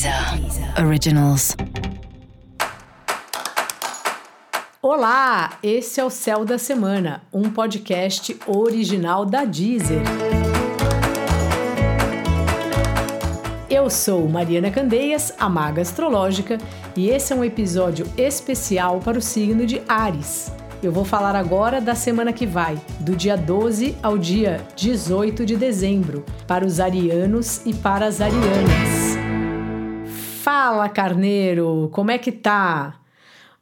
Deezer Originals. Olá, esse é o Céu da Semana, um podcast original da Deezer. Eu sou Mariana Candeias, a maga astrológica, e esse é um episódio especial para o signo de Ares. Eu vou falar agora da semana que vai, do dia 12 ao dia 18 de dezembro, para os arianos e para as arianas. Fala, carneiro, como é que tá?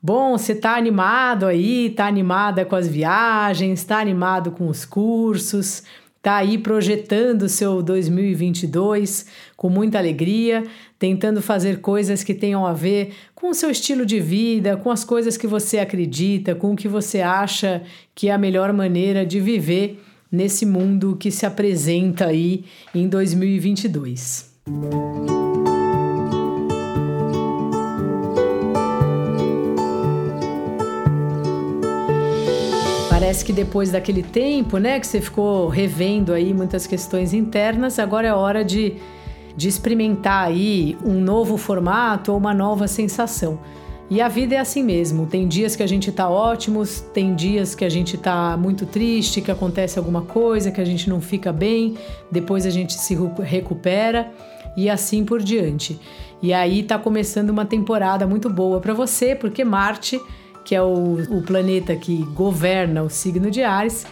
Bom, você tá animado aí, tá animada com as viagens, tá animado com os cursos, tá aí projetando o seu 2022 com muita alegria, tentando fazer coisas que tenham a ver com o seu estilo de vida, com as coisas que você acredita, com o que você acha que é a melhor maneira de viver nesse mundo que se apresenta aí em 2022. Parece que depois daquele tempo, né, que você ficou revendo aí muitas questões internas, agora é hora de, de experimentar aí um novo formato ou uma nova sensação. E a vida é assim mesmo. Tem dias que a gente tá ótimos, tem dias que a gente tá muito triste, que acontece alguma coisa, que a gente não fica bem, depois a gente se recupera e assim por diante. E aí tá começando uma temporada muito boa para você, porque Marte que é o, o planeta que governa o signo de Ares,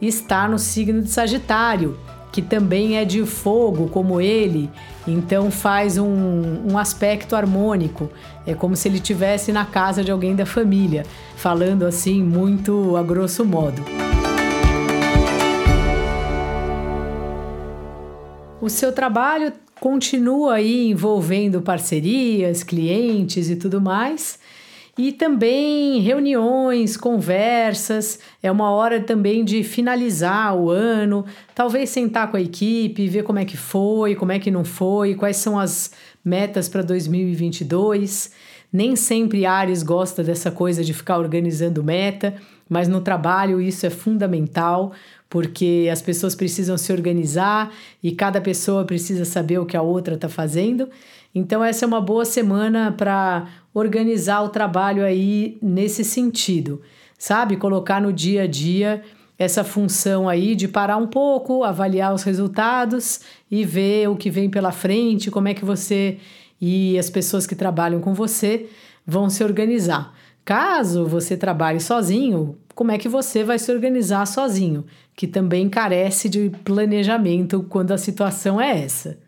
está no signo de Sagitário, que também é de fogo, como ele, então faz um, um aspecto harmônico. É como se ele estivesse na casa de alguém da família, falando assim, muito a grosso modo. O seu trabalho continua aí envolvendo parcerias, clientes e tudo mais e também reuniões, conversas. É uma hora também de finalizar o ano, talvez sentar com a equipe, ver como é que foi, como é que não foi, quais são as metas para 2022. Nem sempre Ares gosta dessa coisa de ficar organizando meta, mas no trabalho isso é fundamental, porque as pessoas precisam se organizar e cada pessoa precisa saber o que a outra está fazendo. Então, essa é uma boa semana para organizar o trabalho aí nesse sentido, sabe? Colocar no dia a dia essa função aí de parar um pouco, avaliar os resultados e ver o que vem pela frente, como é que você e as pessoas que trabalham com você vão se organizar. Caso você trabalhe sozinho, como é que você vai se organizar sozinho? Que também carece de planejamento quando a situação é essa.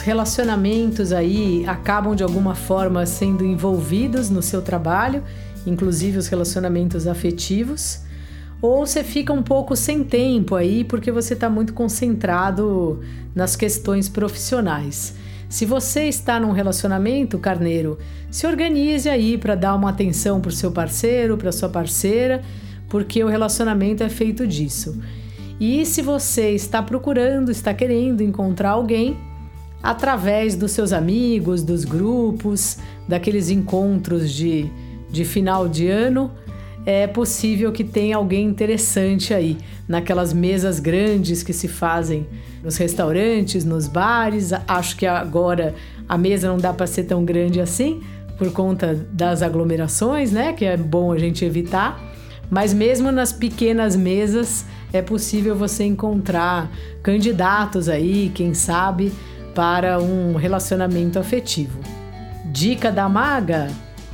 relacionamentos aí acabam de alguma forma sendo envolvidos no seu trabalho, inclusive os relacionamentos afetivos, ou você fica um pouco sem tempo aí porque você está muito concentrado nas questões profissionais. Se você está num relacionamento, carneiro, se organize aí para dar uma atenção para o seu parceiro, para sua parceira, porque o relacionamento é feito disso. E se você está procurando, está querendo encontrar alguém, através dos seus amigos, dos grupos, daqueles encontros de, de final de ano, é possível que tenha alguém interessante aí, naquelas mesas grandes que se fazem nos restaurantes, nos bares. Acho que agora a mesa não dá para ser tão grande assim, por conta das aglomerações, né? Que é bom a gente evitar. Mas mesmo nas pequenas mesas é possível você encontrar candidatos aí, quem sabe, para um relacionamento afetivo. Dica da maga: